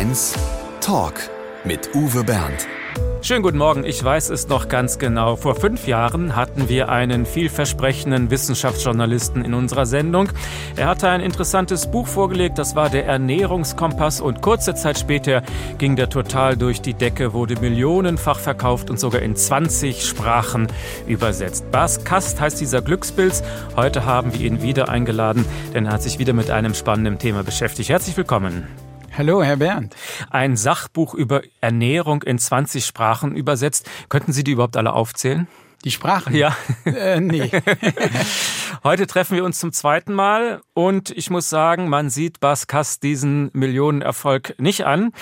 Mainz Talk mit Uwe Bernd. Schönen guten Morgen, ich weiß es noch ganz genau. Vor fünf Jahren hatten wir einen vielversprechenden Wissenschaftsjournalisten in unserer Sendung. Er hatte ein interessantes Buch vorgelegt, das war der Ernährungskompass und kurze Zeit später ging der total durch die Decke, wurde millionenfach verkauft und sogar in 20 Sprachen übersetzt. Bas Kast heißt dieser Glückspilz. Heute haben wir ihn wieder eingeladen, denn er hat sich wieder mit einem spannenden Thema beschäftigt. Herzlich willkommen. Hallo, Herr Bernd. Ein Sachbuch über Ernährung in 20 Sprachen übersetzt. Könnten Sie die überhaupt alle aufzählen? Die Sprachen? Ja. Äh, nee. Heute treffen wir uns zum zweiten Mal und ich muss sagen, man sieht Bas Kass diesen Millionenerfolg nicht an.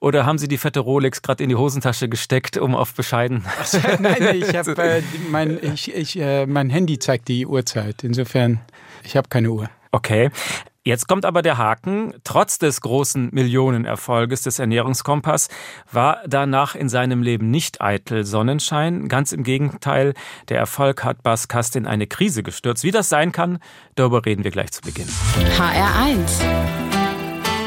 Oder haben Sie die fette Rolex gerade in die Hosentasche gesteckt, um auf bescheiden? nein, ich habe äh, mein, ich, ich, äh, mein Handy zeigt die Uhrzeit. Insofern, ich habe keine Uhr. Okay. Jetzt kommt aber der Haken. Trotz des großen Millionenerfolges des Ernährungskompass war danach in seinem Leben nicht eitel Sonnenschein. Ganz im Gegenteil, der Erfolg hat Bas Kast in eine Krise gestürzt. Wie das sein kann, darüber reden wir gleich zu Beginn. HR1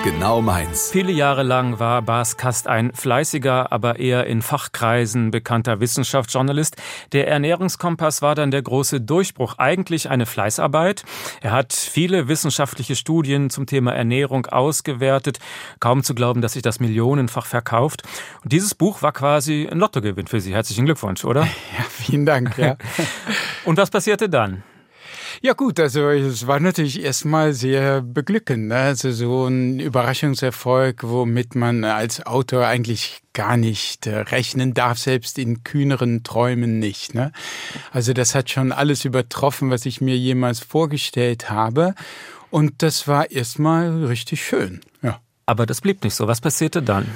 genau meins. Viele Jahre lang war Bas Kast ein fleißiger, aber eher in Fachkreisen bekannter Wissenschaftsjournalist. Der Ernährungskompass war dann der große Durchbruch, eigentlich eine Fleißarbeit. Er hat viele wissenschaftliche Studien zum Thema Ernährung ausgewertet. Kaum zu glauben, dass sich das millionenfach verkauft. Und dieses Buch war quasi ein Lottogewinn für Sie. Herzlichen Glückwunsch, oder? Ja, vielen Dank. Ja. Und was passierte dann? Ja gut, also es war natürlich erstmal sehr beglückend. Ne? Also so ein Überraschungserfolg, womit man als Autor eigentlich gar nicht äh, rechnen darf, selbst in kühneren Träumen nicht. Ne? Also das hat schon alles übertroffen, was ich mir jemals vorgestellt habe. Und das war erstmal richtig schön. Ja. Aber das blieb nicht so. Was passierte dann?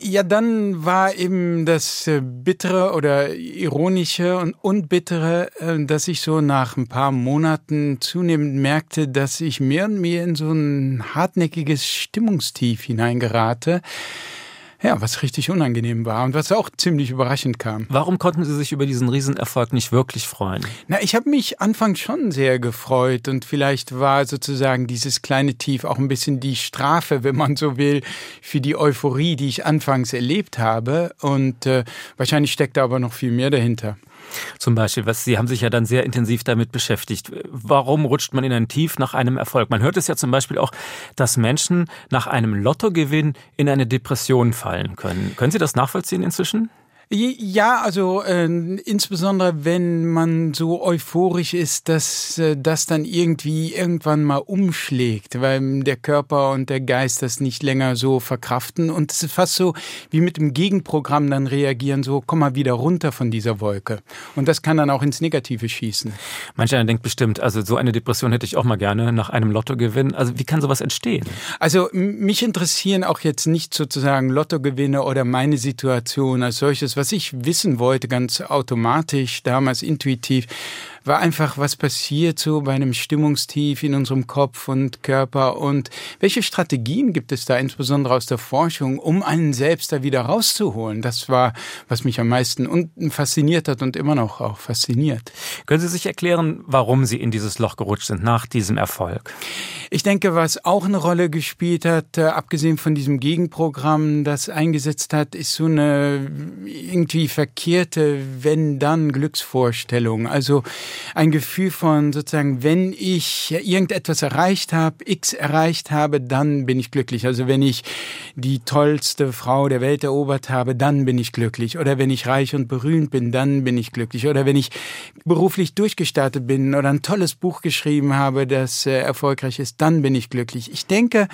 Ja, dann war eben das äh, Bittere oder Ironische und Unbittere, äh, dass ich so nach ein paar Monaten zunehmend merkte, dass ich mehr und mehr in so ein hartnäckiges Stimmungstief hineingerate ja, was richtig unangenehm war und was auch ziemlich überraschend kam. Warum konnten Sie sich über diesen Riesenerfolg nicht wirklich freuen? Na, ich habe mich anfangs schon sehr gefreut und vielleicht war sozusagen dieses kleine Tief auch ein bisschen die Strafe, wenn man so will, für die Euphorie, die ich anfangs erlebt habe. Und äh, wahrscheinlich steckt da aber noch viel mehr dahinter. Zum Beispiel, was Sie haben sich ja dann sehr intensiv damit beschäftigt. Warum rutscht man in ein Tief nach einem Erfolg? Man hört es ja zum Beispiel auch, dass Menschen nach einem Lottogewinn in eine Depression fallen können. Können Sie das nachvollziehen inzwischen? Ja, also äh, insbesondere wenn man so euphorisch ist, dass äh, das dann irgendwie irgendwann mal umschlägt, weil der Körper und der Geist das nicht länger so verkraften und es ist fast so wie mit dem Gegenprogramm dann reagieren, so komm mal wieder runter von dieser Wolke. Und das kann dann auch ins Negative schießen. Manch einer denkt bestimmt, also so eine Depression hätte ich auch mal gerne nach einem Lottogewinn. Also wie kann sowas entstehen? Also mich interessieren auch jetzt nicht sozusagen Lottogewinne oder meine Situation als solches was ich wissen wollte, ganz automatisch, damals intuitiv, war einfach, was passiert so bei einem Stimmungstief in unserem Kopf und Körper und welche Strategien gibt es da insbesondere aus der Forschung, um einen selbst da wieder rauszuholen? Das war, was mich am meisten fasziniert hat und immer noch auch fasziniert. Können Sie sich erklären, warum Sie in dieses Loch gerutscht sind nach diesem Erfolg? Ich denke, was auch eine Rolle gespielt hat, äh, abgesehen von diesem Gegenprogramm, das eingesetzt hat, ist so eine irgendwie verkehrte Wenn-Dann-Glücksvorstellung. Also ein Gefühl von sozusagen, wenn ich irgendetwas erreicht habe, X erreicht habe, dann bin ich glücklich. Also wenn ich die tollste Frau der Welt erobert habe, dann bin ich glücklich. Oder wenn ich reich und berühmt bin, dann bin ich glücklich. Oder wenn ich beruflich durchgestartet bin oder ein tolles Buch geschrieben habe, das äh, erfolgreich ist, dann bin ich glücklich. Ich denke,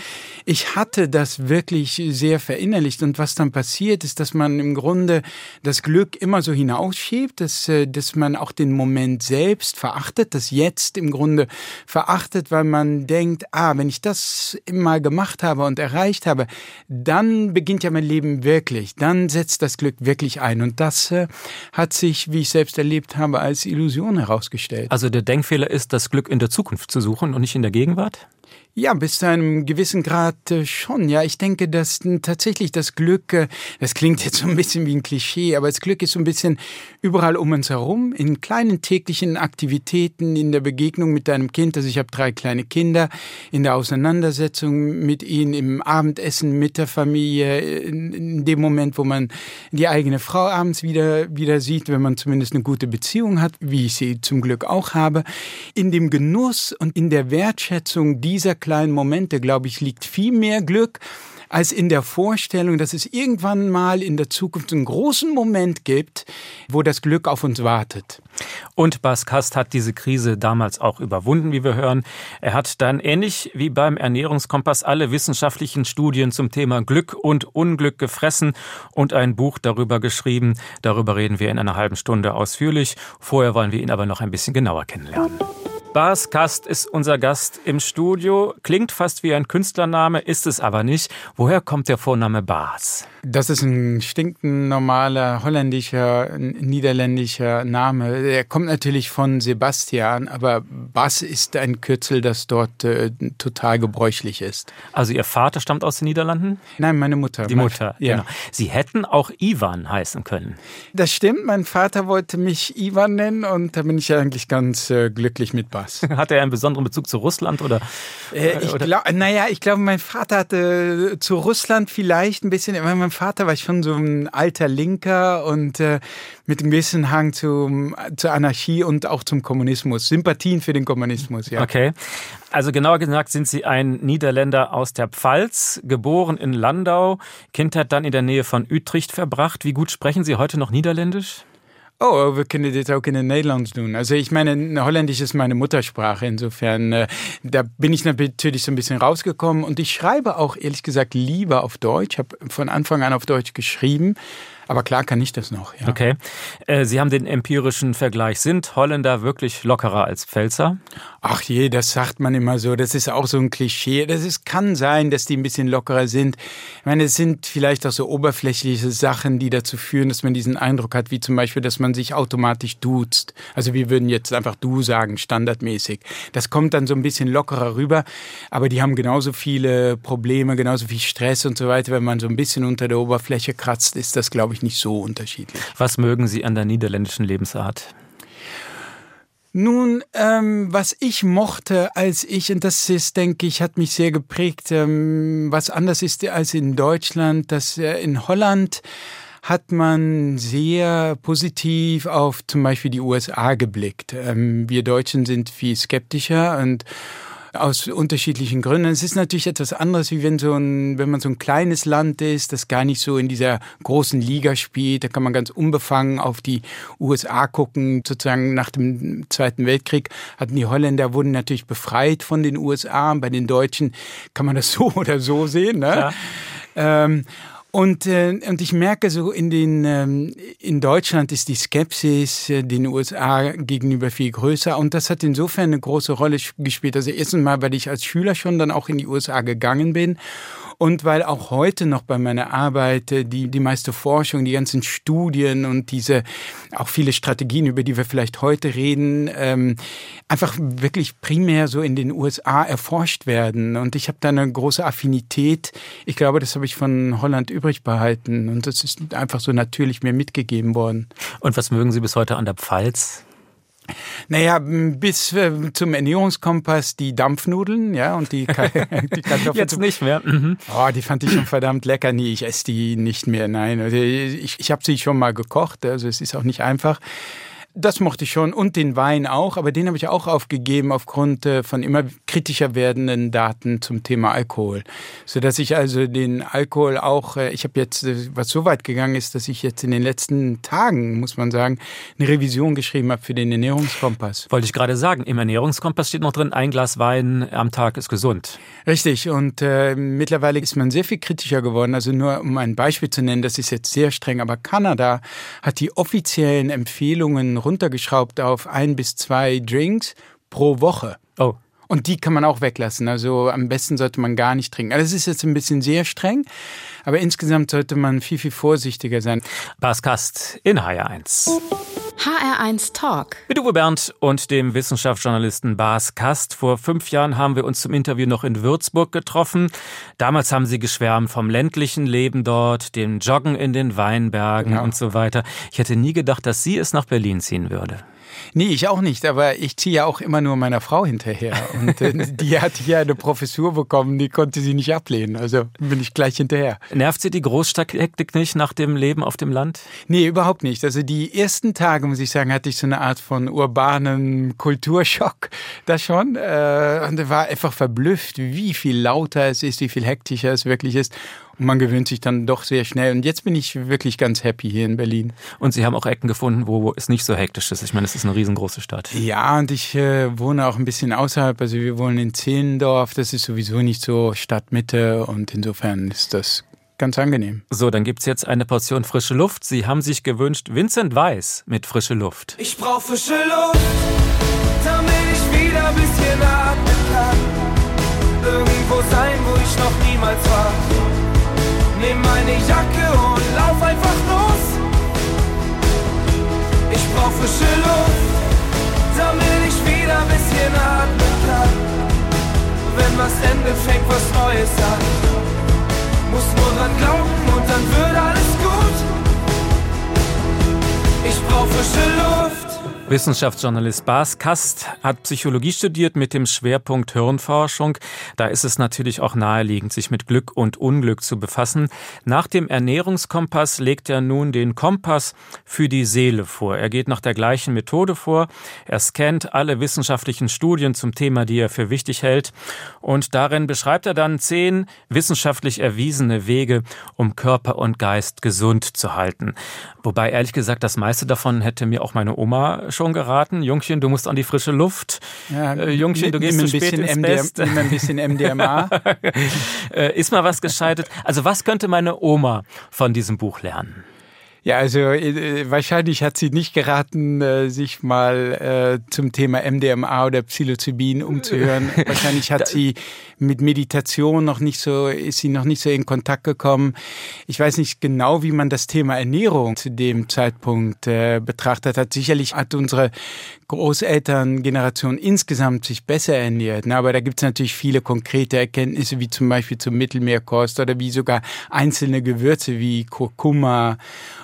ich hatte das wirklich sehr verinnerlicht. Und was dann passiert, ist, dass man im Grunde das Glück immer so hinausschiebt, dass, äh, dass man auch den Moment selbst selbst verachtet, das Jetzt im Grunde verachtet, weil man denkt, ah, wenn ich das immer gemacht habe und erreicht habe, dann beginnt ja mein Leben wirklich, dann setzt das Glück wirklich ein. Und das äh, hat sich, wie ich selbst erlebt habe, als Illusion herausgestellt. Also der Denkfehler ist, das Glück in der Zukunft zu suchen und nicht in der Gegenwart? Ja, bis zu einem gewissen Grad äh, schon. Ja, ich denke, dass tatsächlich das Glück, äh, das klingt jetzt so ein bisschen wie ein Klischee, aber das Glück ist so ein bisschen überall um uns herum, in kleinen täglichen Aktivitäten, in der Begegnung mit deinem Kind. Also ich habe drei kleine Kinder, in der Auseinandersetzung mit ihnen, im Abendessen mit der Familie, in dem Moment, wo man die eigene Frau abends wieder, wieder sieht, wenn man zumindest eine gute Beziehung hat, wie ich sie zum Glück auch habe, in dem Genuss und in der Wertschätzung dieser kleinen Momente, glaube ich, liegt viel mehr Glück als in der Vorstellung, dass es irgendwann mal in der Zukunft einen großen Moment gibt, wo das Glück auf uns wartet. Und Bas Kast hat diese Krise damals auch überwunden, wie wir hören. Er hat dann ähnlich wie beim Ernährungskompass alle wissenschaftlichen Studien zum Thema Glück und Unglück gefressen und ein Buch darüber geschrieben. Darüber reden wir in einer halben Stunde ausführlich. Vorher wollen wir ihn aber noch ein bisschen genauer kennenlernen. Bas Kast ist unser Gast im Studio. Klingt fast wie ein Künstlername, ist es aber nicht. Woher kommt der Vorname Bas? Das ist ein stinknormaler holländischer, niederländischer Name. Er kommt natürlich von Sebastian, aber Bas ist ein Kürzel, das dort äh, total gebräuchlich ist. Also Ihr Vater stammt aus den Niederlanden? Nein, meine Mutter. Die Mutter, ja. Genau. Sie hätten auch Ivan heißen können. Das stimmt. Mein Vater wollte mich Ivan nennen und da bin ich eigentlich ganz äh, glücklich mit Bas. Hat er einen besonderen Bezug zu Russland oder? Äh, ich glaube, naja, ich glaube, mein Vater hatte zu Russland vielleicht ein bisschen, meinem Vater war schon so ein alter Linker und äh, mit einem gewissen Hang zum, zur Anarchie und auch zum Kommunismus. Sympathien für den Kommunismus, ja. Okay. Also genauer gesagt sind Sie ein Niederländer aus der Pfalz, geboren in Landau, Kindheit dann in der Nähe von Utrecht verbracht. Wie gut sprechen Sie heute noch Niederländisch? Oh, wir können das auch in den Nederlands tun. Also ich meine, Holländisch ist meine Muttersprache. Insofern, äh, da bin ich natürlich so ein bisschen rausgekommen. Und ich schreibe auch ehrlich gesagt lieber auf Deutsch. Ich habe von Anfang an auf Deutsch geschrieben. Aber klar kann ich das noch. Ja. Okay. Äh, Sie haben den empirischen Vergleich. Sind Holländer wirklich lockerer als Pfälzer? Ach je, das sagt man immer so. Das ist auch so ein Klischee. Das ist, kann sein, dass die ein bisschen lockerer sind. Ich meine, es sind vielleicht auch so oberflächliche Sachen, die dazu führen, dass man diesen Eindruck hat, wie zum Beispiel, dass man sich automatisch duzt. Also wir würden jetzt einfach du sagen, standardmäßig. Das kommt dann so ein bisschen lockerer rüber. Aber die haben genauso viele Probleme, genauso viel Stress und so weiter. Wenn man so ein bisschen unter der Oberfläche kratzt, ist das, glaube ich, ich, nicht so unterschiedlich. Was mögen Sie an der niederländischen Lebensart? Nun, ähm, was ich mochte, als ich, und das ist, denke ich, hat mich sehr geprägt, ähm, was anders ist als in Deutschland, dass äh, in Holland hat man sehr positiv auf zum Beispiel die USA geblickt. Ähm, wir Deutschen sind viel skeptischer und aus unterschiedlichen Gründen. Es ist natürlich etwas anderes, wie wenn so ein, wenn man so ein kleines Land ist, das gar nicht so in dieser großen Liga spielt. Da kann man ganz unbefangen auf die USA gucken. Sozusagen nach dem Zweiten Weltkrieg hatten die Holländer wurden natürlich befreit von den USA. Bei den Deutschen kann man das so oder so sehen. Ne? Ja. Ähm, und, äh, und ich merke so in den ähm, in Deutschland ist die Skepsis äh, den USA gegenüber viel größer und das hat insofern eine große Rolle gespielt. Also erstens mal, weil ich als Schüler schon dann auch in die USA gegangen bin und weil auch heute noch bei meiner Arbeit äh, die, die meiste Forschung, die ganzen Studien und diese auch viele Strategien, über die wir vielleicht heute reden, ähm, einfach wirklich primär so in den USA erforscht werden. Und ich habe da eine große Affinität. Ich glaube, das habe ich von Holland übrig behalten. Und das ist einfach so natürlich mir mitgegeben worden. Und was mögen Sie bis heute an der Pfalz? Naja, bis äh, zum Ernährungskompass die Dampfnudeln, ja, und die, die Kartoffeln. Jetzt nicht mehr. Mhm. Oh, die fand ich schon verdammt lecker. Nee, ich esse die nicht mehr. Nein, also ich, ich habe sie schon mal gekocht, also es ist auch nicht einfach. Das mochte ich schon und den Wein auch, aber den habe ich auch aufgegeben aufgrund äh, von immer kritischer werdenden Daten zum Thema Alkohol, so dass ich also den Alkohol auch, äh, ich habe jetzt, äh, was so weit gegangen ist, dass ich jetzt in den letzten Tagen, muss man sagen, eine Revision geschrieben habe für den Ernährungskompass. Wollte ich gerade sagen, im Ernährungskompass steht noch drin, ein Glas Wein am Tag ist gesund. Richtig und äh, mittlerweile ist man sehr viel kritischer geworden. Also nur um ein Beispiel zu nennen, das ist jetzt sehr streng, aber Kanada hat die offiziellen Empfehlungen runtergeschraubt auf ein bis zwei Drinks pro Woche. Oh. Und die kann man auch weglassen. Also am besten sollte man gar nicht trinken. Also das ist jetzt ein bisschen sehr streng, aber insgesamt sollte man viel, viel vorsichtiger sein. Bas Kast in HR1. HR1 Talk. Mit Uwe Bernd und dem Wissenschaftsjournalisten Bas Kast. Vor fünf Jahren haben wir uns zum Interview noch in Würzburg getroffen. Damals haben Sie geschwärmt vom ländlichen Leben dort, dem Joggen in den Weinbergen genau. und so weiter. Ich hätte nie gedacht, dass sie es nach Berlin ziehen würde. Nee, ich auch nicht, aber ich ziehe ja auch immer nur meiner Frau hinterher. Und äh, die hat hier eine Professur bekommen, die konnte sie nicht ablehnen. Also bin ich gleich hinterher. Nervt sie die Großstadthektik nicht nach dem Leben auf dem Land? Nee, überhaupt nicht. Also die ersten Tage, muss ich sagen, hatte ich so eine Art von urbanen Kulturschock. Das schon. Äh, und war einfach verblüfft, wie viel lauter es ist, wie viel hektischer es wirklich ist. Und man gewöhnt sich dann doch sehr schnell. Und jetzt bin ich wirklich ganz happy hier in Berlin. Und Sie haben auch Ecken gefunden, wo es nicht so hektisch ist. Ich meine, es ist eine riesengroße Stadt. Ja, und ich äh, wohne auch ein bisschen außerhalb. Also wir wohnen in Zehlendorf. Das ist sowieso nicht so Stadtmitte. Und insofern ist das ganz angenehm. So, dann gibt es jetzt eine Portion frische Luft. Sie haben sich gewünscht Vincent Weiss mit frische Luft. Ich brauche frische Luft, damit ich wieder ein bisschen atmen kann. Irgendwo sein, wo ich noch niemals war Jacke und lauf einfach los. Ich brauch frische Luft, damit ich wieder ein bisschen atmen kann. Wenn was endet, fängt was Neues an. Muss nur dran glauben und dann wird alles gut. Ich brauch frische Luft. Wissenschaftsjournalist Bas Kast hat Psychologie studiert mit dem Schwerpunkt Hirnforschung. Da ist es natürlich auch naheliegend, sich mit Glück und Unglück zu befassen. Nach dem Ernährungskompass legt er nun den Kompass für die Seele vor. Er geht nach der gleichen Methode vor. Er scannt alle wissenschaftlichen Studien zum Thema, die er für wichtig hält. Und darin beschreibt er dann zehn wissenschaftlich erwiesene Wege, um Körper und Geist gesund zu halten. Wobei ehrlich gesagt, das meiste davon hätte mir auch meine Oma geraten. Jungchen, du musst an die frische Luft. Ja, äh, Jungchen, du gehst zu spät ins MDM, Bett. Nimm ein bisschen MDMA. Äh, ist mal was gescheidet. Also was könnte meine Oma von diesem Buch lernen? Ja, also äh, wahrscheinlich hat sie nicht geraten, äh, sich mal äh, zum Thema MDMA oder Psilocybin umzuhören. wahrscheinlich hat sie mit Meditation noch nicht so, ist sie noch nicht so in Kontakt gekommen. Ich weiß nicht genau, wie man das Thema Ernährung zu dem Zeitpunkt äh, betrachtet hat. Sicherlich hat unsere Großelterngeneration insgesamt sich besser ernährt. Ne? Aber da gibt es natürlich viele konkrete Erkenntnisse, wie zum Beispiel zum Mittelmeerkost oder wie sogar einzelne Gewürze wie Kurkuma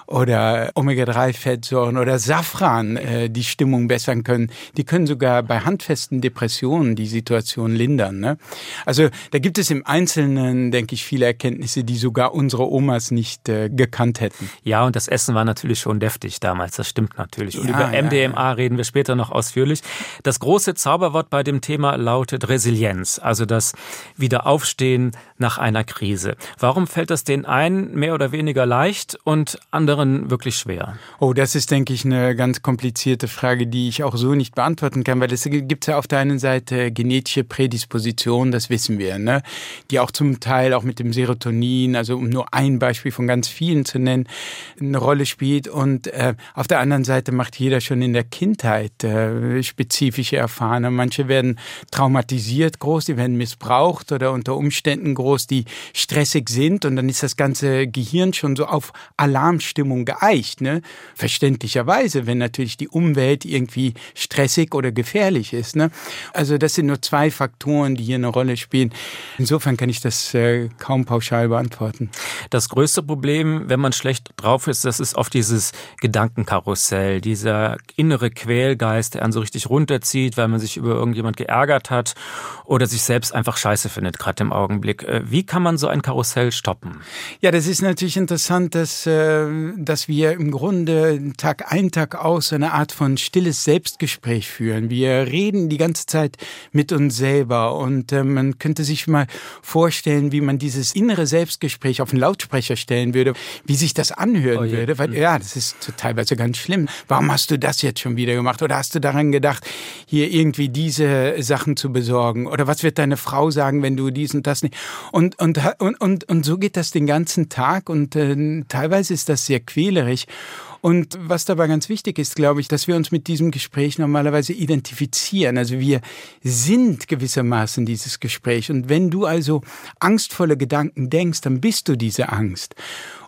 oder Omega-3-Fettsäuren oder Safran äh, die Stimmung bessern können. Die können sogar bei handfesten Depressionen die Situation lindern. Ne? Also da gibt es im Einzelnen, denke ich, viele Erkenntnisse, die sogar unsere Omas nicht äh, gekannt hätten. Ja, und das Essen war natürlich schon deftig damals, das stimmt natürlich. Und ja, über MDMA ja. reden wir später noch ausführlich. Das große Zauberwort bei dem Thema lautet Resilienz, also das Wiederaufstehen nach einer Krise. Warum fällt das den einen mehr oder weniger leicht und anderen anderen wirklich schwer? Oh, das ist, denke ich, eine ganz komplizierte Frage, die ich auch so nicht beantworten kann, weil es gibt ja auf der einen Seite genetische Prädispositionen, das wissen wir, ne? die auch zum Teil auch mit dem Serotonin, also um nur ein Beispiel von ganz vielen zu nennen, eine Rolle spielt. Und äh, auf der anderen Seite macht jeder schon in der Kindheit äh, spezifische Erfahrungen. Manche werden traumatisiert groß, die werden missbraucht oder unter Umständen groß, die stressig sind und dann ist das ganze Gehirn schon so auf Alarmstimmung Stimmung geeicht. Ne? Verständlicherweise, wenn natürlich die Umwelt irgendwie stressig oder gefährlich ist. Ne? Also das sind nur zwei Faktoren, die hier eine Rolle spielen. Insofern kann ich das äh, kaum pauschal beantworten. Das größte Problem, wenn man schlecht drauf ist, das ist oft dieses Gedankenkarussell, dieser innere Quälgeist, der einen so richtig runterzieht, weil man sich über irgendjemand geärgert hat oder sich selbst einfach scheiße findet, gerade im Augenblick. Äh, wie kann man so ein Karussell stoppen? Ja, das ist natürlich interessant, dass äh, dass wir im Grunde Tag ein, Tag aus eine Art von stilles Selbstgespräch führen. Wir reden die ganze Zeit mit uns selber und äh, man könnte sich mal vorstellen, wie man dieses innere Selbstgespräch auf einen Lautsprecher stellen würde, wie sich das anhören oh, würde. Weil, hm. ja, das ist teilweise ganz schlimm. Warum hast du das jetzt schon wieder gemacht? Oder hast du daran gedacht, hier irgendwie diese Sachen zu besorgen? Oder was wird deine Frau sagen, wenn du dies und das nicht? Und, und, und, und, und so geht das den ganzen Tag und äh, teilweise ist das sehr quälerisch. Und was dabei ganz wichtig ist, glaube ich, dass wir uns mit diesem Gespräch normalerweise identifizieren. Also wir sind gewissermaßen dieses Gespräch. Und wenn du also angstvolle Gedanken denkst, dann bist du diese Angst.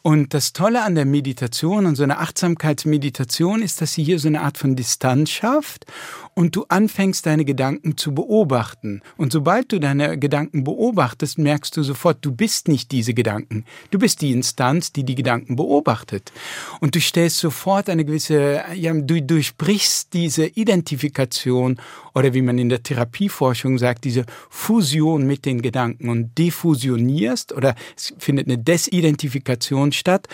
Und das Tolle an der Meditation und so einer Achtsamkeitsmeditation ist, dass sie hier so eine Art von Distanz schafft und du anfängst, deine Gedanken zu beobachten. Und sobald du deine Gedanken beobachtest, merkst du sofort, du bist nicht diese Gedanken. Du bist die Instanz, die die Gedanken beobachtet. Und du stellst sofort eine gewisse, ja, du durchbrichst diese Identifikation oder wie man in der Therapieforschung sagt, diese Fusion mit den Gedanken und defusionierst oder es findet eine Desidentifikation statt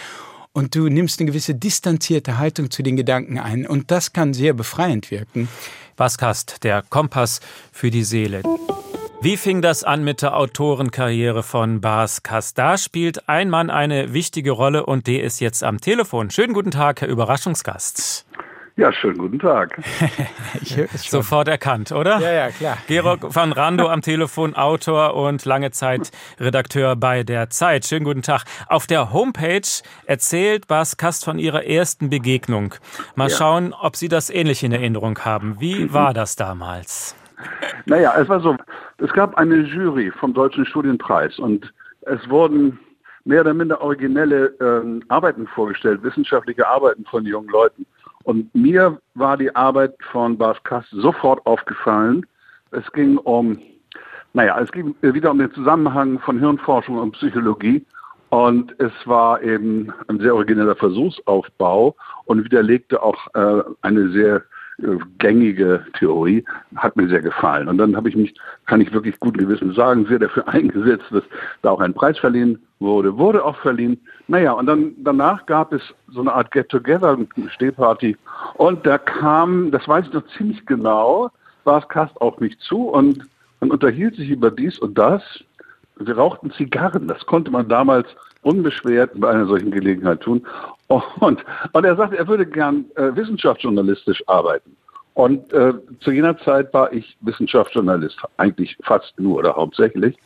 und du nimmst eine gewisse distanzierte Haltung zu den Gedanken ein und das kann sehr befreiend wirken. Baskast, der Kompass für die Seele. Wie fing das an mit der Autorenkarriere von Bas Kast? Da spielt ein Mann eine wichtige Rolle und der ist jetzt am Telefon. Schönen guten Tag, Herr Überraschungsgast. Ja, schönen guten Tag. Sofort erkannt, oder? Ja, ja, klar. Georg van Rando am Telefon, Autor und lange Zeit Redakteur bei der Zeit. Schönen guten Tag. Auf der Homepage erzählt Bas Kast von ihrer ersten Begegnung. Mal ja. schauen, ob Sie das ähnlich in Erinnerung haben. Wie war das damals? Naja, es war so, es gab eine Jury vom Deutschen Studienpreis und es wurden mehr oder minder originelle ähm, Arbeiten vorgestellt, wissenschaftliche Arbeiten von jungen Leuten. Und mir war die Arbeit von Bas Kass sofort aufgefallen. Es ging um, naja, es ging wieder um den Zusammenhang von Hirnforschung und Psychologie. Und es war eben ein sehr origineller Versuchsaufbau und widerlegte auch äh, eine sehr gängige Theorie, hat mir sehr gefallen. Und dann habe ich mich, kann ich wirklich guten Gewissens sagen, sehr dafür eingesetzt, dass da auch ein Preis verliehen wurde, wurde auch verliehen. Naja, und dann danach gab es so eine Art Get-Together, eine Stehparty. Und da kam, das weiß ich noch ziemlich genau, war es Kast auf mich zu und man unterhielt sich über dies und das. Wir rauchten Zigarren. Das konnte man damals unbeschwert bei einer solchen Gelegenheit tun. Und, und er sagte, er würde gern äh, wissenschaftsjournalistisch arbeiten. Und äh, zu jener Zeit war ich Wissenschaftsjournalist, eigentlich fast nur oder hauptsächlich.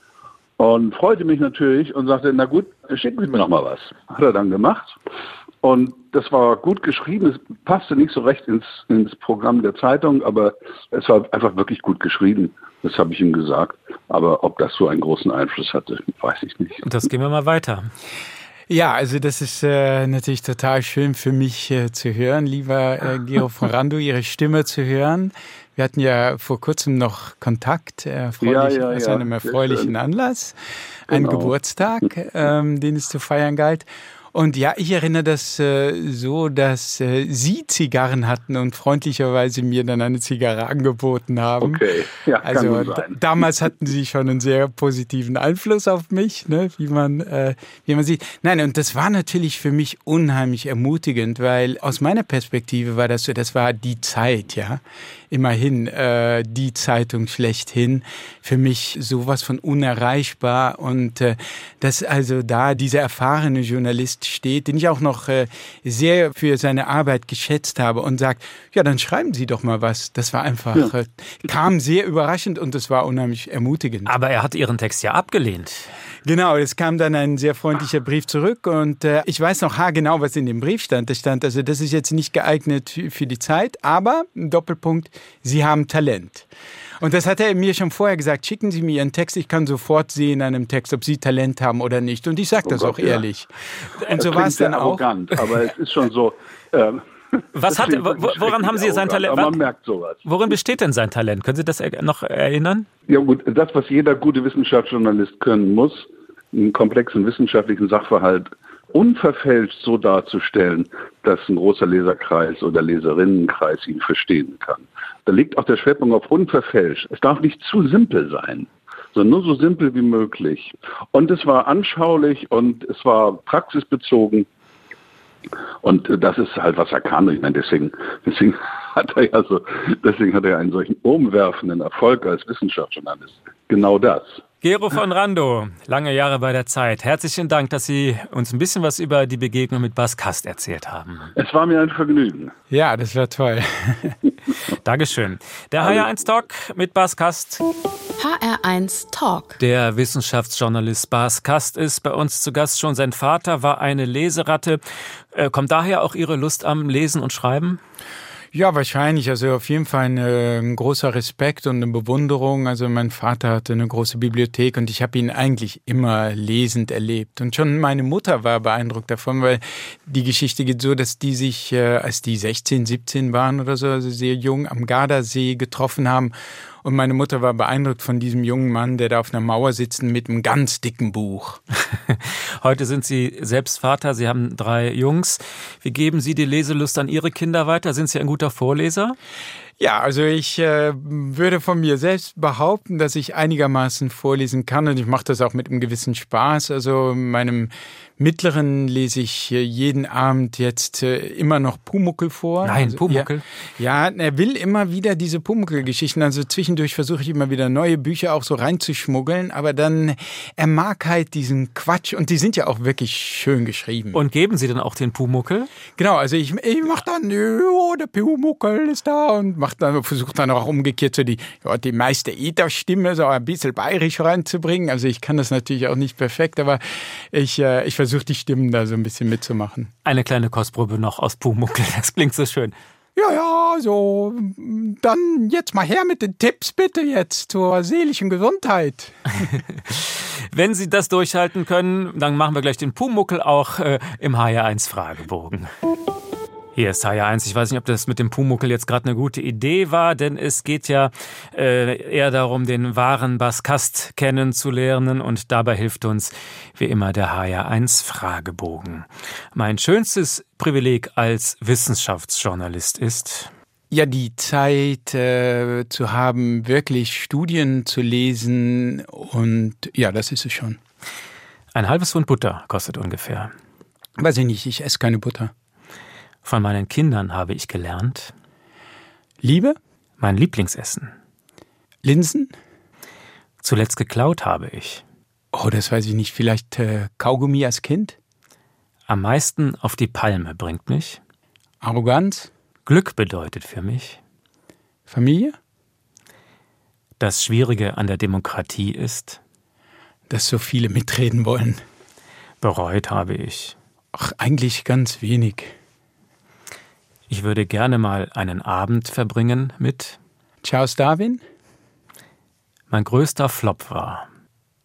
Und freute mich natürlich und sagte, na gut, schicken Sie mir noch mal was. Hat er dann gemacht. Und das war gut geschrieben. Es passte nicht so recht ins, ins Programm der Zeitung, aber es war einfach wirklich gut geschrieben. Das habe ich ihm gesagt. Aber ob das so einen großen Einfluss hatte, weiß ich nicht. Und das gehen wir mal weiter. Ja, also das ist äh, natürlich total schön für mich äh, zu hören, lieber äh, Gero von Rando, Ihre Stimme zu hören. Wir hatten ja vor kurzem noch Kontakt, erfreulich, ja, ja, aus einem erfreulichen Anlass, genau. einen Geburtstag, ähm, den es zu feiern galt. Und ja, ich erinnere das äh, so, dass äh, Sie Zigarren hatten und freundlicherweise mir dann eine Zigarre angeboten haben. Okay, ja, also damals hatten Sie schon einen sehr positiven Einfluss auf mich, ne, wie man äh, wie man sieht. Nein, und das war natürlich für mich unheimlich ermutigend, weil aus meiner Perspektive war das so, das war die Zeit, ja immerhin äh, die Zeitung schlechthin. Für mich sowas von unerreichbar und äh, dass also da dieser erfahrene Journalist steht, den ich auch noch äh, sehr für seine Arbeit geschätzt habe und sagt, ja, dann schreiben Sie doch mal was. Das war einfach, ja. äh, kam sehr überraschend und es war unheimlich ermutigend. Aber er hat Ihren Text ja abgelehnt. Genau, es kam dann ein sehr freundlicher Brief zurück und äh, ich weiß noch haargenau, was in dem Brief stand. Da stand also, das ist jetzt nicht geeignet für die Zeit, aber, Doppelpunkt, Sie haben Talent. Und das hat er mir schon vorher gesagt. Schicken Sie mir Ihren Text. Ich kann sofort sehen an einem Text, ob Sie Talent haben oder nicht. Und ich sage oh das Gott, auch ehrlich. Ja. Und so war es dann auch. Aber es ist schon so. Ähm, Was hat, woran haben Sie sein Talent? Man merkt sowas. Worin besteht denn sein Talent? Können Sie das noch erinnern? Ja gut, das, was jeder gute Wissenschaftsjournalist können muss, einen komplexen wissenschaftlichen Sachverhalt unverfälscht so darzustellen, dass ein großer Leserkreis oder Leserinnenkreis ihn verstehen kann. Da liegt auch der Schwerpunkt auf unverfälscht. Es darf nicht zu simpel sein, sondern nur so simpel wie möglich. Und es war anschaulich und es war praxisbezogen. Und das ist halt, was er kann. Ich meine, deswegen, deswegen hat er ja so, deswegen hat er einen solchen umwerfenden Erfolg als Wissenschaftsjournalist. Genau das. Gero von Rando, lange Jahre bei der Zeit. Herzlichen Dank, dass Sie uns ein bisschen was über die Begegnung mit Bas Kast erzählt haben. Es war mir ein Vergnügen. Ja, das war toll. Dankeschön. Der HR1 Talk mit Bas Kast. HR1 Talk. Der Wissenschaftsjournalist Bas Kast ist bei uns zu Gast. Schon sein Vater war eine Leseratte. Äh, kommt daher auch Ihre Lust am Lesen und Schreiben? Ja, wahrscheinlich. Also auf jeden Fall eine, ein großer Respekt und eine Bewunderung. Also mein Vater hatte eine große Bibliothek und ich habe ihn eigentlich immer lesend erlebt. Und schon meine Mutter war beeindruckt davon, weil die Geschichte geht so, dass die sich, äh, als die 16, 17 waren oder so, also sehr jung, am Gardasee getroffen haben und meine Mutter war beeindruckt von diesem jungen Mann, der da auf einer Mauer sitzt mit einem ganz dicken Buch. Heute sind Sie selbst Vater, Sie haben drei Jungs. Wie geben Sie die Leselust an Ihre Kinder weiter? Sind Sie ein guter Vorleser? Ja, also ich äh, würde von mir selbst behaupten, dass ich einigermaßen vorlesen kann und ich mache das auch mit einem gewissen Spaß. Also meinem Mittleren lese ich äh, jeden Abend jetzt äh, immer noch Pumuckel vor. Nein, also, Pumuckel? Ja, ja, er will immer wieder diese Pumuckel-Geschichten. Also zwischendurch versuche ich immer wieder neue Bücher auch so reinzuschmuggeln, aber dann, er mag halt diesen Quatsch und die sind ja auch wirklich schön geschrieben. Und geben Sie dann auch den Pumuckel? Genau, also ich, ich mache dann, oh, der Pumuckel ist da und mach dann, versuche dann auch umgekehrt so die, ja, die meiste Eder-Stimme so ein bisschen bayerisch reinzubringen. Also ich kann das natürlich auch nicht perfekt, aber ich, äh, ich versuche versuche die Stimmen da so ein bisschen mitzumachen. Eine kleine Kostprobe noch aus Pumuckel, das klingt so schön. Ja, ja, so, dann jetzt mal her mit den Tipps bitte jetzt zur seelischen Gesundheit. Wenn Sie das durchhalten können, dann machen wir gleich den Pumuckel auch äh, im HR1 Fragebogen. Hier ist HR1. Ich weiß nicht, ob das mit dem Pumuckel jetzt gerade eine gute Idee war, denn es geht ja äh, eher darum, den wahren Baskast kennenzulernen und dabei hilft uns wie immer der HR1 Fragebogen. Mein schönstes Privileg als Wissenschaftsjournalist ist, ja, die Zeit äh, zu haben, wirklich Studien zu lesen und ja, das ist es schon. Ein halbes Pfund Butter kostet ungefähr. Weiß ich nicht, ich esse keine Butter. Von meinen Kindern habe ich gelernt. Liebe? Mein Lieblingsessen. Linsen? Zuletzt geklaut habe ich. Oh, das weiß ich nicht. Vielleicht äh, Kaugummi als Kind? Am meisten auf die Palme bringt mich. Arroganz? Glück bedeutet für mich. Familie? Das Schwierige an der Demokratie ist, dass so viele mitreden wollen. Bereut habe ich. Ach, eigentlich ganz wenig. Ich würde gerne mal einen Abend verbringen mit Charles Darwin? Mein größter Flop war.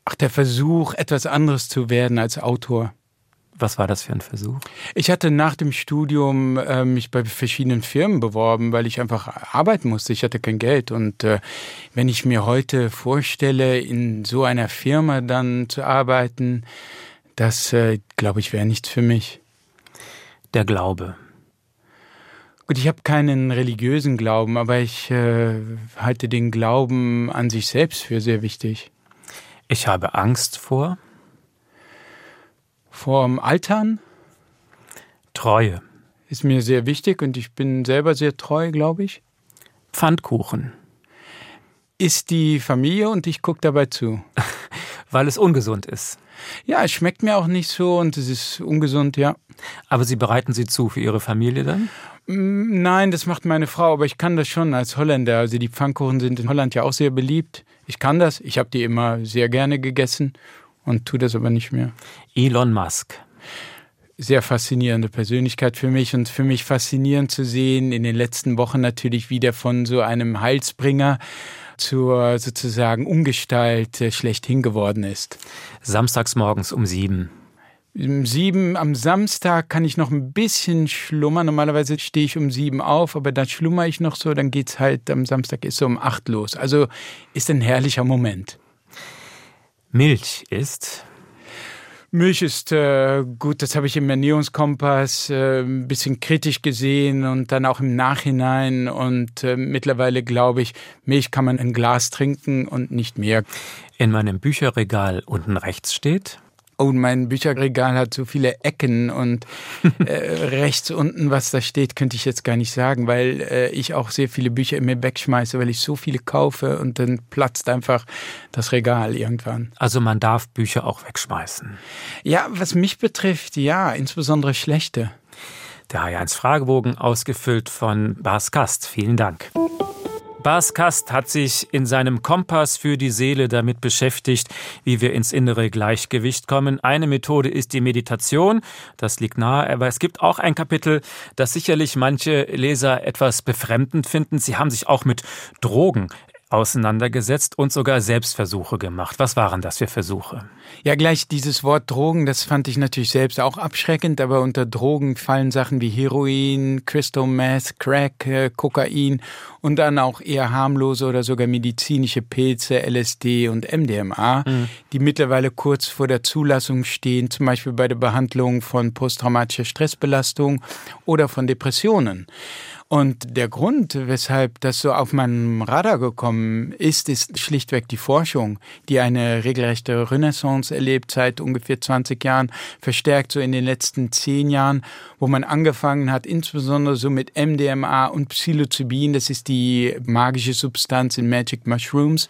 Ach, der Versuch, etwas anderes zu werden als Autor. Was war das für ein Versuch? Ich hatte nach dem Studium äh, mich bei verschiedenen Firmen beworben, weil ich einfach arbeiten musste. Ich hatte kein Geld. Und äh, wenn ich mir heute vorstelle, in so einer Firma dann zu arbeiten, das, äh, glaube ich, wäre nichts für mich. Der Glaube. Gut, ich habe keinen religiösen Glauben, aber ich äh, halte den Glauben an sich selbst für sehr wichtig. Ich habe Angst vor? Vorm Altern? Treue. Ist mir sehr wichtig und ich bin selber sehr treu, glaube ich. Pfannkuchen. Ist die Familie und ich gucke dabei zu. Weil es ungesund ist. Ja, es schmeckt mir auch nicht so und es ist ungesund, ja. Aber Sie bereiten sie zu für Ihre Familie dann? Mm, nein, das macht meine Frau, aber ich kann das schon als Holländer. Also die Pfannkuchen sind in Holland ja auch sehr beliebt. Ich kann das. Ich habe die immer sehr gerne gegessen und tue das aber nicht mehr. Elon Musk. Sehr faszinierende Persönlichkeit für mich und für mich faszinierend zu sehen in den letzten Wochen natürlich wieder von so einem Heilsbringer zur sozusagen Umgestalt äh, schlechthin geworden ist. Samstags morgens um sieben. Um sieben am Samstag kann ich noch ein bisschen schlummern. Normalerweise stehe ich um sieben auf, aber dann schlummer ich noch so. Dann geht's halt am Samstag ist so um acht los. Also ist ein herrlicher Moment. Milch ist Milch ist äh, gut, das habe ich im Ernährungskompass äh, ein bisschen kritisch gesehen und dann auch im Nachhinein. Und äh, mittlerweile glaube ich, Milch kann man ein Glas trinken und nicht mehr. In meinem Bücherregal unten rechts steht oh, mein Bücherregal hat so viele Ecken und äh, rechts unten, was da steht, könnte ich jetzt gar nicht sagen, weil äh, ich auch sehr viele Bücher in mir wegschmeiße, weil ich so viele kaufe und dann platzt einfach das Regal irgendwann. Also man darf Bücher auch wegschmeißen. Ja, was mich betrifft, ja, insbesondere schlechte. Der H1 Fragebogen ausgefüllt von Bas Kast. Vielen Dank. Bas Kast hat sich in seinem Kompass für die Seele damit beschäftigt, wie wir ins innere Gleichgewicht kommen. Eine Methode ist die Meditation, das liegt nahe, aber es gibt auch ein Kapitel, das sicherlich manche Leser etwas befremdend finden. Sie haben sich auch mit Drogen auseinandergesetzt und sogar Selbstversuche gemacht. Was waren das für Versuche? Ja, gleich dieses Wort Drogen, das fand ich natürlich selbst auch abschreckend, aber unter Drogen fallen Sachen wie Heroin, Crystal Meth, Crack, äh, Kokain und dann auch eher harmlose oder sogar medizinische Pilze, LSD und MDMA, mhm. die mittlerweile kurz vor der Zulassung stehen, zum Beispiel bei der Behandlung von posttraumatischer Stressbelastung oder von Depressionen. Und der Grund, weshalb das so auf meinem Radar gekommen ist, ist schlichtweg die Forschung, die eine regelrechte Renaissance erlebt seit ungefähr 20 Jahren, verstärkt so in den letzten zehn Jahren, wo man angefangen hat, insbesondere so mit MDMA und Psilocybin, das ist die magische Substanz in Magic Mushrooms,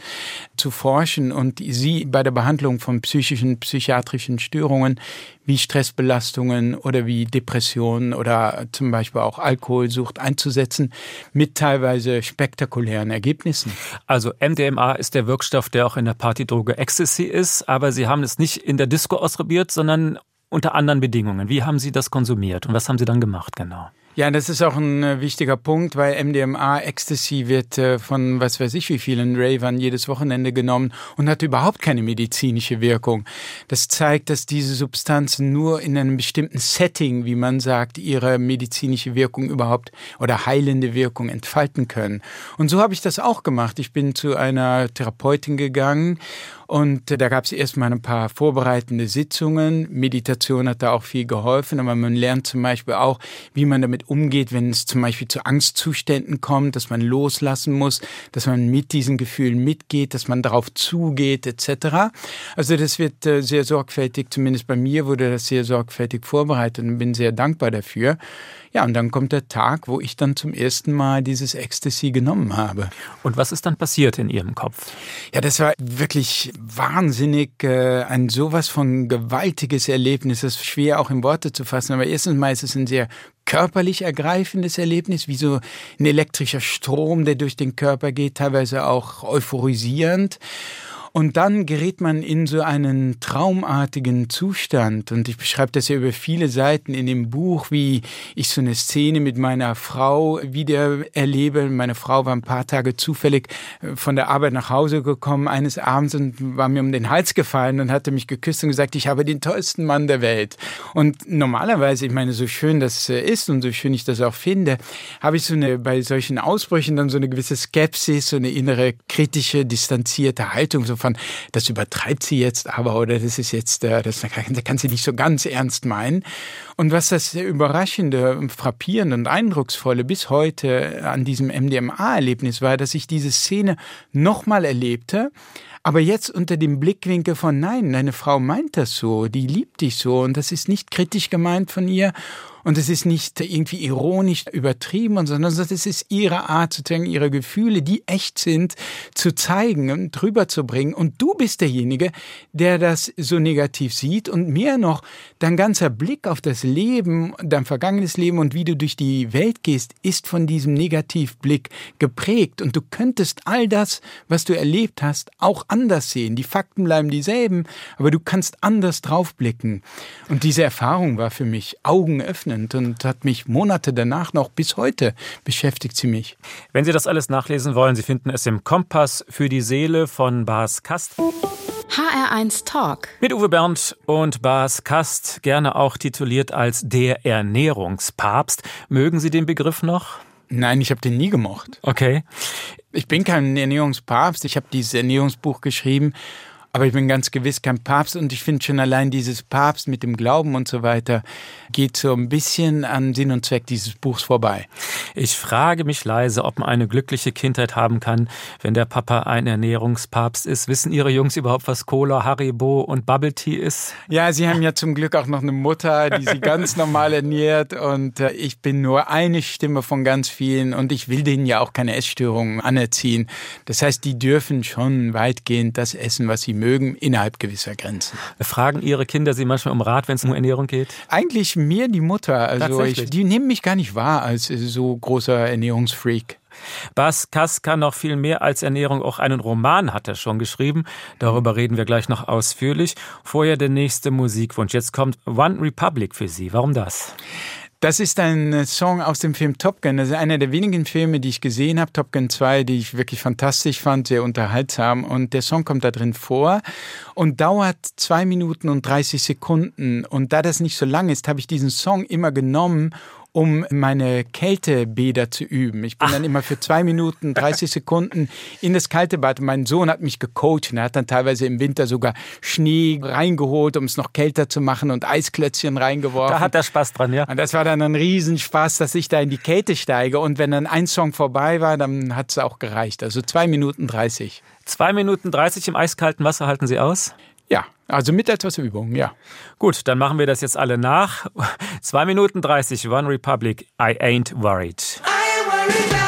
zu forschen und sie bei der Behandlung von psychischen, psychiatrischen Störungen wie Stressbelastungen oder wie Depressionen oder zum Beispiel auch Alkoholsucht einzusetzen mit teilweise spektakulären Ergebnissen. Also MDMA ist der Wirkstoff, der auch in der Partydroge Ecstasy ist, aber Sie haben es nicht in der Disco ausprobiert, sondern unter anderen Bedingungen. Wie haben Sie das konsumiert und was haben Sie dann gemacht genau? Ja, das ist auch ein äh, wichtiger Punkt, weil MDMA, Ecstasy wird äh, von was weiß ich wie vielen Ravern jedes Wochenende genommen und hat überhaupt keine medizinische Wirkung. Das zeigt, dass diese Substanzen nur in einem bestimmten Setting, wie man sagt, ihre medizinische Wirkung überhaupt oder heilende Wirkung entfalten können. Und so habe ich das auch gemacht. Ich bin zu einer Therapeutin gegangen und da gab es erstmal ein paar vorbereitende Sitzungen. Meditation hat da auch viel geholfen, aber man lernt zum Beispiel auch, wie man damit umgeht, wenn es zum Beispiel zu Angstzuständen kommt, dass man loslassen muss, dass man mit diesen Gefühlen mitgeht, dass man darauf zugeht, etc. Also das wird äh, sehr sorgfältig, zumindest bei mir wurde das sehr sorgfältig vorbereitet und bin sehr dankbar dafür. Ja, und dann kommt der Tag, wo ich dann zum ersten Mal dieses Ecstasy genommen habe. Und was ist dann passiert in Ihrem Kopf? Ja, das war wirklich wahnsinnig, äh, ein sowas von gewaltiges Erlebnis. Das ist schwer auch in Worte zu fassen. Aber erstens mal ist es ein sehr körperlich ergreifendes Erlebnis, wie so ein elektrischer Strom, der durch den Körper geht, teilweise auch euphorisierend. Und dann gerät man in so einen traumartigen Zustand. Und ich beschreibe das ja über viele Seiten in dem Buch, wie ich so eine Szene mit meiner Frau wieder erlebe. Meine Frau war ein paar Tage zufällig äh, von der Arbeit nach Hause gekommen eines Abends und war mir um den Hals gefallen und hatte mich geküsst und gesagt, ich habe den tollsten Mann der Welt. Und normalerweise, ich meine, so schön das äh, ist und so schön ich das auch finde, habe ich so eine, bei solchen Ausbrüchen dann so eine gewisse Skepsis, so eine innere kritische, distanzierte Haltung, so von, das übertreibt sie jetzt aber oder das ist jetzt, äh, das kann sie nicht so ganz ernst meinen. Und was das Überraschende, Frappierende und Eindrucksvolle bis heute an diesem MDMA-Erlebnis war, dass ich diese Szene nochmal erlebte, aber jetzt unter dem Blickwinkel von, nein, deine Frau meint das so, die liebt dich so und das ist nicht kritisch gemeint von ihr und es ist nicht irgendwie ironisch übertrieben, sondern es ist ihre Art, sozusagen ihre Gefühle, die echt sind, zu zeigen und drüber zu bringen. Und du bist derjenige, der das so negativ sieht und mehr noch, dein ganzer Blick auf das Leben, dein vergangenes Leben und wie du durch die Welt gehst, ist von diesem Negativblick geprägt. Und du könntest all das, was du erlebt hast, auch anders sehen. Die Fakten bleiben dieselben, aber du kannst anders draufblicken. Und diese Erfahrung war für mich augenöffnend und hat mich Monate danach noch bis heute beschäftigt sie mich. Wenn Sie das alles nachlesen wollen, Sie finden es im Kompass für die Seele von Bas Kast. HR1 Talk. Mit Uwe Bernd und Bas Kast, gerne auch tituliert als der Ernährungspapst. Mögen Sie den Begriff noch? Nein, ich habe den nie gemocht. Okay. Ich bin kein Ernährungspapst. Ich habe dieses Ernährungsbuch geschrieben aber ich bin ganz gewiss kein Papst und ich finde schon allein dieses Papst mit dem Glauben und so weiter geht so ein bisschen an Sinn und Zweck dieses Buchs vorbei. Ich frage mich leise, ob man eine glückliche Kindheit haben kann, wenn der Papa ein Ernährungspapst ist. Wissen Ihre Jungs überhaupt, was Cola, Haribo und Bubble Tea ist? Ja, sie haben ja zum Glück auch noch eine Mutter, die sie ganz normal ernährt und äh, ich bin nur eine Stimme von ganz vielen und ich will denen ja auch keine Essstörungen anerziehen. Das heißt, die dürfen schon weitgehend das essen, was sie mögen, innerhalb gewisser Grenzen. Fragen Ihre Kinder Sie manchmal um Rat, wenn es um Ernährung geht? Eigentlich mir die Mutter. Also ich, die nehmen mich gar nicht wahr als so großer Ernährungsfreak. Bas Kass kann noch viel mehr als Ernährung. Auch einen Roman hat er schon geschrieben. Darüber reden wir gleich noch ausführlich. Vorher der nächste Musikwunsch. Jetzt kommt One Republic für Sie. Warum das? Das ist ein Song aus dem Film Top Gun. Das ist einer der wenigen Filme, die ich gesehen habe. Top Gun 2, die ich wirklich fantastisch fand, sehr unterhaltsam. Und der Song kommt da drin vor und dauert zwei Minuten und 30 Sekunden. Und da das nicht so lang ist, habe ich diesen Song immer genommen um meine Kältebäder zu üben. Ich bin Ach. dann immer für zwei Minuten, 30 Sekunden in das kalte Bad. Mein Sohn hat mich gecoacht und er hat dann teilweise im Winter sogar Schnee reingeholt, um es noch kälter zu machen und Eisklötzchen reingeworfen. Da hat er Spaß dran, ja. Und das war dann ein Riesenspaß, dass ich da in die Kälte steige. Und wenn dann ein Song vorbei war, dann hat es auch gereicht. Also zwei Minuten 30. Zwei Minuten 30 im eiskalten Wasser halten Sie aus? Ja, also mit etwas Übung, ja. Gut, dann machen wir das jetzt alle nach. Zwei Minuten 30, One Republic, I ain't worried. I ain't worried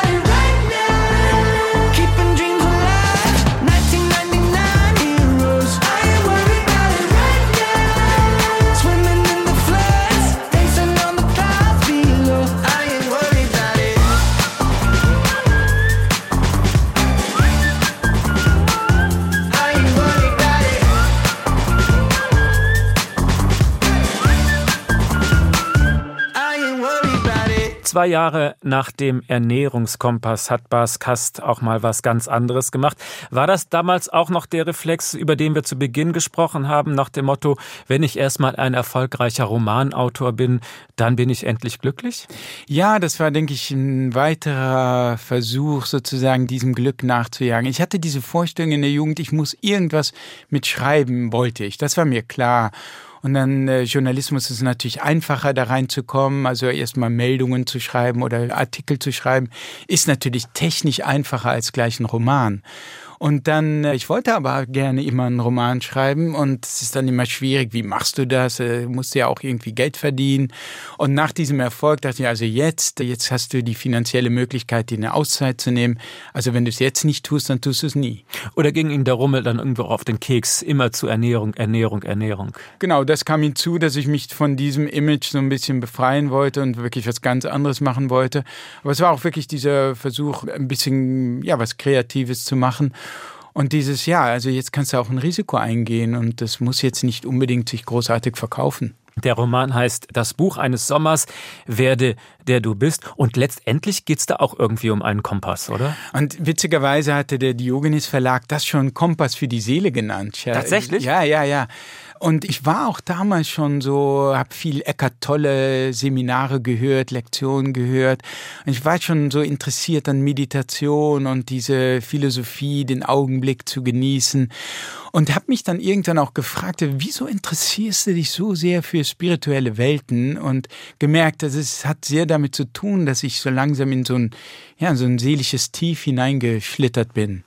Zwei Jahre nach dem Ernährungskompass hat Bas Kast auch mal was ganz anderes gemacht. War das damals auch noch der Reflex, über den wir zu Beginn gesprochen haben, nach dem Motto, wenn ich erstmal ein erfolgreicher Romanautor bin, dann bin ich endlich glücklich? Ja, das war, denke ich, ein weiterer Versuch, sozusagen diesem Glück nachzujagen. Ich hatte diese Vorstellung in der Jugend, ich muss irgendwas mit Schreiben, wollte ich. Das war mir klar. Und dann äh, Journalismus ist natürlich einfacher, da reinzukommen. Also erstmal Meldungen zu schreiben oder Artikel zu schreiben, ist natürlich technisch einfacher als gleich ein Roman. Und dann, äh, ich wollte aber gerne immer einen Roman schreiben und es ist dann immer schwierig, wie machst du das? Du äh, musst ja auch irgendwie Geld verdienen. Und nach diesem Erfolg dachte ich, also jetzt, jetzt hast du die finanzielle Möglichkeit, dir eine Auszeit zu nehmen. Also wenn du es jetzt nicht tust, dann tust du es nie. Oder ging Ihnen der Rummel dann irgendwo auf den Keks, immer zu Ernährung, Ernährung, Ernährung? Genau, das kam hinzu, dass ich mich von diesem Image so ein bisschen befreien wollte und wirklich was ganz anderes machen wollte. Aber es war auch wirklich dieser Versuch, ein bisschen, ja, was Kreatives zu machen. Und dieses Jahr, also jetzt kannst du auch ein Risiko eingehen und das muss jetzt nicht unbedingt sich großartig verkaufen. Der Roman heißt Das Buch eines Sommers, werde der du bist. Und letztendlich geht es da auch irgendwie um einen Kompass, oder? Und witzigerweise hatte der Diogenes Verlag das schon Kompass für die Seele genannt. Ja, Tatsächlich? Ja, ja, ja. Und ich war auch damals schon so, habe viel Eckart Tolle Seminare gehört, Lektionen gehört. Und ich war schon so interessiert an Meditation und diese Philosophie, den Augenblick zu genießen. Und habe mich dann irgendwann auch gefragt, wieso interessierst du dich so sehr für spirituelle Welten? Und gemerkt, dass es hat sehr damit zu tun, dass ich so langsam in so ein, ja, so ein seelisches Tief hineingeschlittert bin.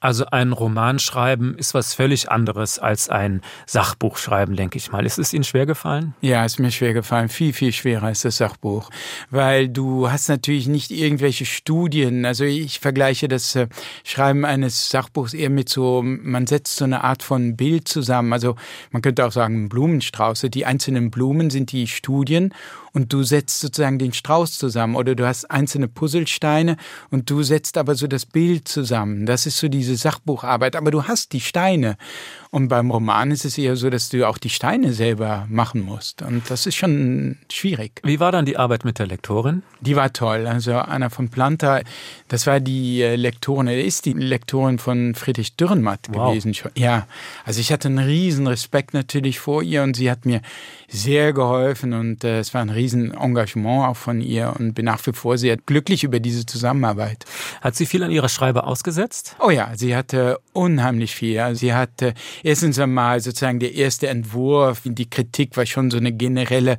Also ein Roman schreiben ist was völlig anderes als ein Sachbuch schreiben, denke ich mal. Ist es Ihnen schwer gefallen? Ja, ist mir schwer gefallen. Viel, viel schwerer als das Sachbuch. Weil du hast natürlich nicht irgendwelche Studien. Also ich vergleiche das äh, Schreiben eines Sachbuchs eher mit so, man setzt so eine Art von Bild zusammen. Also man könnte auch sagen Blumenstrauße. Die einzelnen Blumen sind die Studien und du setzt sozusagen den Strauß zusammen oder du hast einzelne Puzzlesteine und du setzt aber so das Bild zusammen. Das ist so diese Sachbucharbeit, aber du hast die Steine und beim Roman ist es eher so, dass du auch die Steine selber machen musst. Und das ist schon schwierig. Wie war dann die Arbeit mit der Lektorin? Die war toll. Also Anna von Planta, das war die äh, Lektorin, er ist die Lektorin von Friedrich Dürrenmatt wow. gewesen. Ja, also ich hatte einen riesen Respekt natürlich vor ihr und sie hat mir sehr geholfen und äh, es war ein riesen Engagement auch von ihr und bin nach wie vor sehr glücklich über diese Zusammenarbeit. Hat sie viel an ihrer Schreibe ausgesetzt? Oh ja, sie hatte unheimlich viel. Sie hatte erstens einmal sozusagen der erste Entwurf, die Kritik war schon so eine generelle,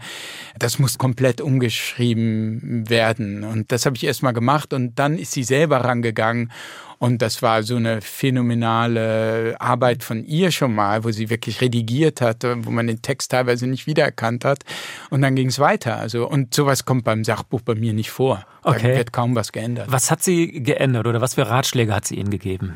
das muss komplett umgeschrieben werden. Und das habe ich erstmal gemacht und dann ist sie selber rangegangen und das war so eine phänomenale Arbeit von ihr schon mal, wo sie wirklich redigiert hat, wo man den Text teilweise nicht wiedererkannt hat. Und dann ging es weiter. Also, und sowas kommt beim Sachbuch bei mir nicht vor. Okay. Da wird kaum was geändert. Was hat sie geändert oder was für Ratschläge hat sie Ihnen gegeben?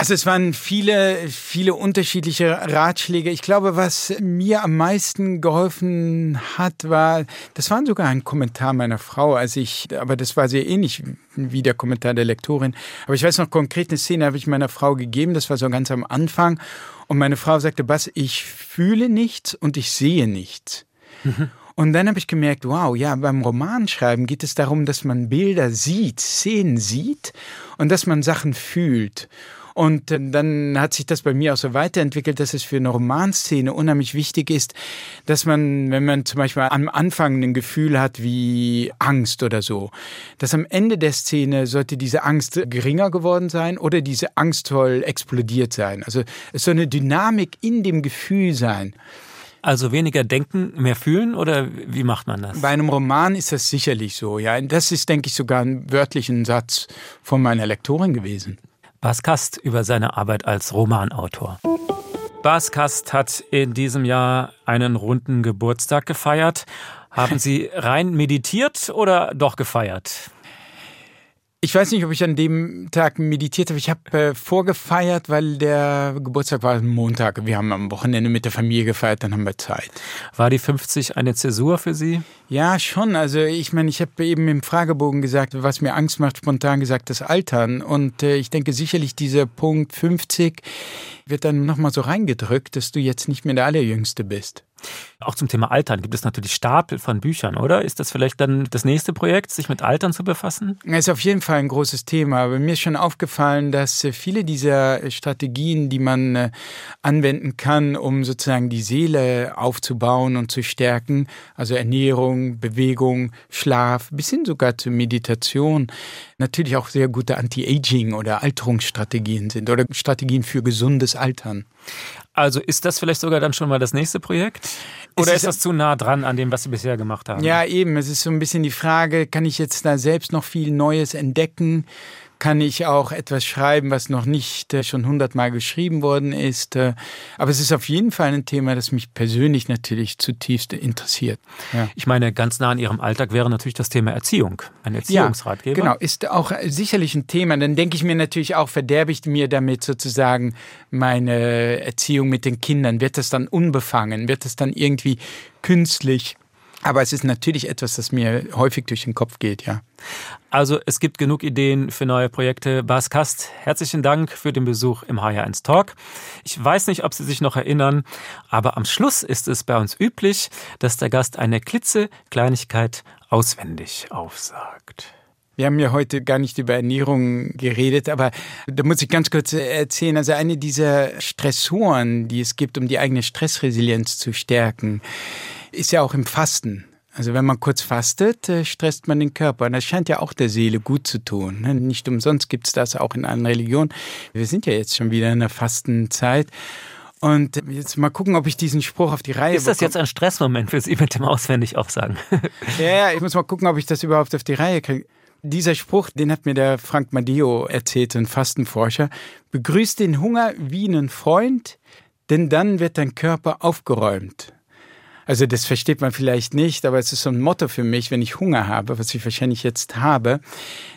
Also es waren viele, viele unterschiedliche Ratschläge. Ich glaube, was mir am meisten geholfen hat, war, das war sogar ein Kommentar meiner Frau, als ich, aber das war sehr ähnlich wie der Kommentar der Lektorin. Aber ich weiß noch konkret eine Szene habe ich meiner Frau gegeben, das war so ganz am Anfang. Und meine Frau sagte, Bass, ich fühle nichts und ich sehe nichts. Mhm. Und dann habe ich gemerkt, wow, ja, beim Romanschreiben geht es darum, dass man Bilder sieht, Szenen sieht und dass man Sachen fühlt. Und dann hat sich das bei mir auch so weiterentwickelt, dass es für eine Romanszene unheimlich wichtig ist, dass man, wenn man zum Beispiel am Anfang ein Gefühl hat wie Angst oder so, dass am Ende der Szene sollte diese Angst geringer geworden sein oder diese Angst soll explodiert sein. Also es soll eine Dynamik in dem Gefühl sein. Also weniger denken, mehr fühlen oder wie macht man das? Bei einem Roman ist das sicherlich so, ja. Das ist, denke ich, sogar ein wörtlichen Satz von meiner Lektorin gewesen. Bas Kast über seine Arbeit als Romanautor. Bas Kast hat in diesem Jahr einen runden Geburtstag gefeiert. Haben Sie rein meditiert oder doch gefeiert? Ich weiß nicht, ob ich an dem Tag meditiert habe. Ich habe äh, vorgefeiert, weil der Geburtstag war Montag. Wir haben am Wochenende mit der Familie gefeiert, dann haben wir Zeit. War die 50 eine Zäsur für Sie? Ja, schon. Also ich meine, ich habe eben im Fragebogen gesagt, was mir Angst macht, spontan gesagt, das Altern. Und äh, ich denke sicherlich, dieser Punkt 50 wird dann nochmal so reingedrückt, dass du jetzt nicht mehr der Allerjüngste bist. Auch zum Thema Altern gibt es natürlich Stapel von Büchern, oder? Ist das vielleicht dann das nächste Projekt, sich mit Altern zu befassen? Es ist auf jeden Fall ein großes Thema. Aber mir ist schon aufgefallen, dass äh, viele dieser Strategien, die man äh, anwenden kann, um sozusagen die Seele aufzubauen und zu stärken, also Ernährung, Bewegung, Schlaf, bis hin sogar zur Meditation, natürlich auch sehr gute Anti-Aging oder Alterungsstrategien sind oder Strategien für gesundes Altern. Also ist das vielleicht sogar dann schon mal das nächste Projekt? Oder ist, ist das zu nah dran an dem, was Sie bisher gemacht haben? Ja, eben. Es ist so ein bisschen die Frage, kann ich jetzt da selbst noch viel Neues entdecken? Kann ich auch etwas schreiben, was noch nicht äh, schon hundertmal geschrieben worden ist. Äh, aber es ist auf jeden Fall ein Thema, das mich persönlich natürlich zutiefst interessiert. Ja. Ich meine, ganz nah an Ihrem Alltag wäre natürlich das Thema Erziehung, ein Erziehungsratgeber. Ja, genau, ist auch sicherlich ein Thema. Dann denke ich mir natürlich auch, verderbe ich mir damit sozusagen meine Erziehung mit den Kindern? Wird das dann unbefangen? Wird das dann irgendwie künstlich? Aber es ist natürlich etwas, das mir häufig durch den Kopf geht, ja. Also es gibt genug Ideen für neue Projekte. Bas Kast, herzlichen Dank für den Besuch im HR1 Talk. Ich weiß nicht, ob Sie sich noch erinnern, aber am Schluss ist es bei uns üblich, dass der Gast eine klitzekleinigkeit auswendig aufsagt. Wir haben ja heute gar nicht über Ernährung geredet, aber da muss ich ganz kurz erzählen. Also eine dieser Stressoren, die es gibt, um die eigene Stressresilienz zu stärken, ist ja auch im Fasten. Also wenn man kurz fastet, äh, stresst man den Körper. Und das scheint ja auch der Seele gut zu tun. Ne? Nicht umsonst gibt es das auch in allen Religionen. Wir sind ja jetzt schon wieder in der Fastenzeit. Und jetzt mal gucken, ob ich diesen Spruch auf die Reihe Ist das bekomme. jetzt ein Stressmoment für Sie mit dem auswendig aufsagen? ja, ich muss mal gucken, ob ich das überhaupt auf die Reihe kriege. Dieser Spruch, den hat mir der Frank Madio erzählt, ein Fastenforscher. Begrüßt den Hunger wie einen Freund, denn dann wird dein Körper aufgeräumt. Also das versteht man vielleicht nicht, aber es ist so ein Motto für mich, wenn ich Hunger habe, was ich wahrscheinlich jetzt habe,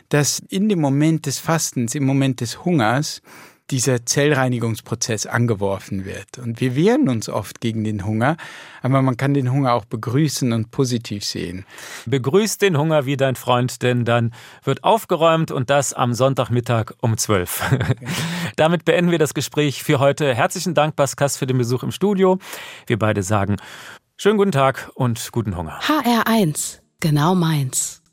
dass in dem Moment des Fastens, im Moment des Hungers, dieser Zellreinigungsprozess angeworfen wird. Und wir wehren uns oft gegen den Hunger, aber man kann den Hunger auch begrüßen und positiv sehen. Begrüß den Hunger wie dein Freund, denn dann wird aufgeräumt und das am Sonntagmittag um 12. Damit beenden wir das Gespräch für heute. Herzlichen Dank, Baskas, für den Besuch im Studio. Wir beide sagen Schönen guten Tag und guten Hunger. HR1, genau meins.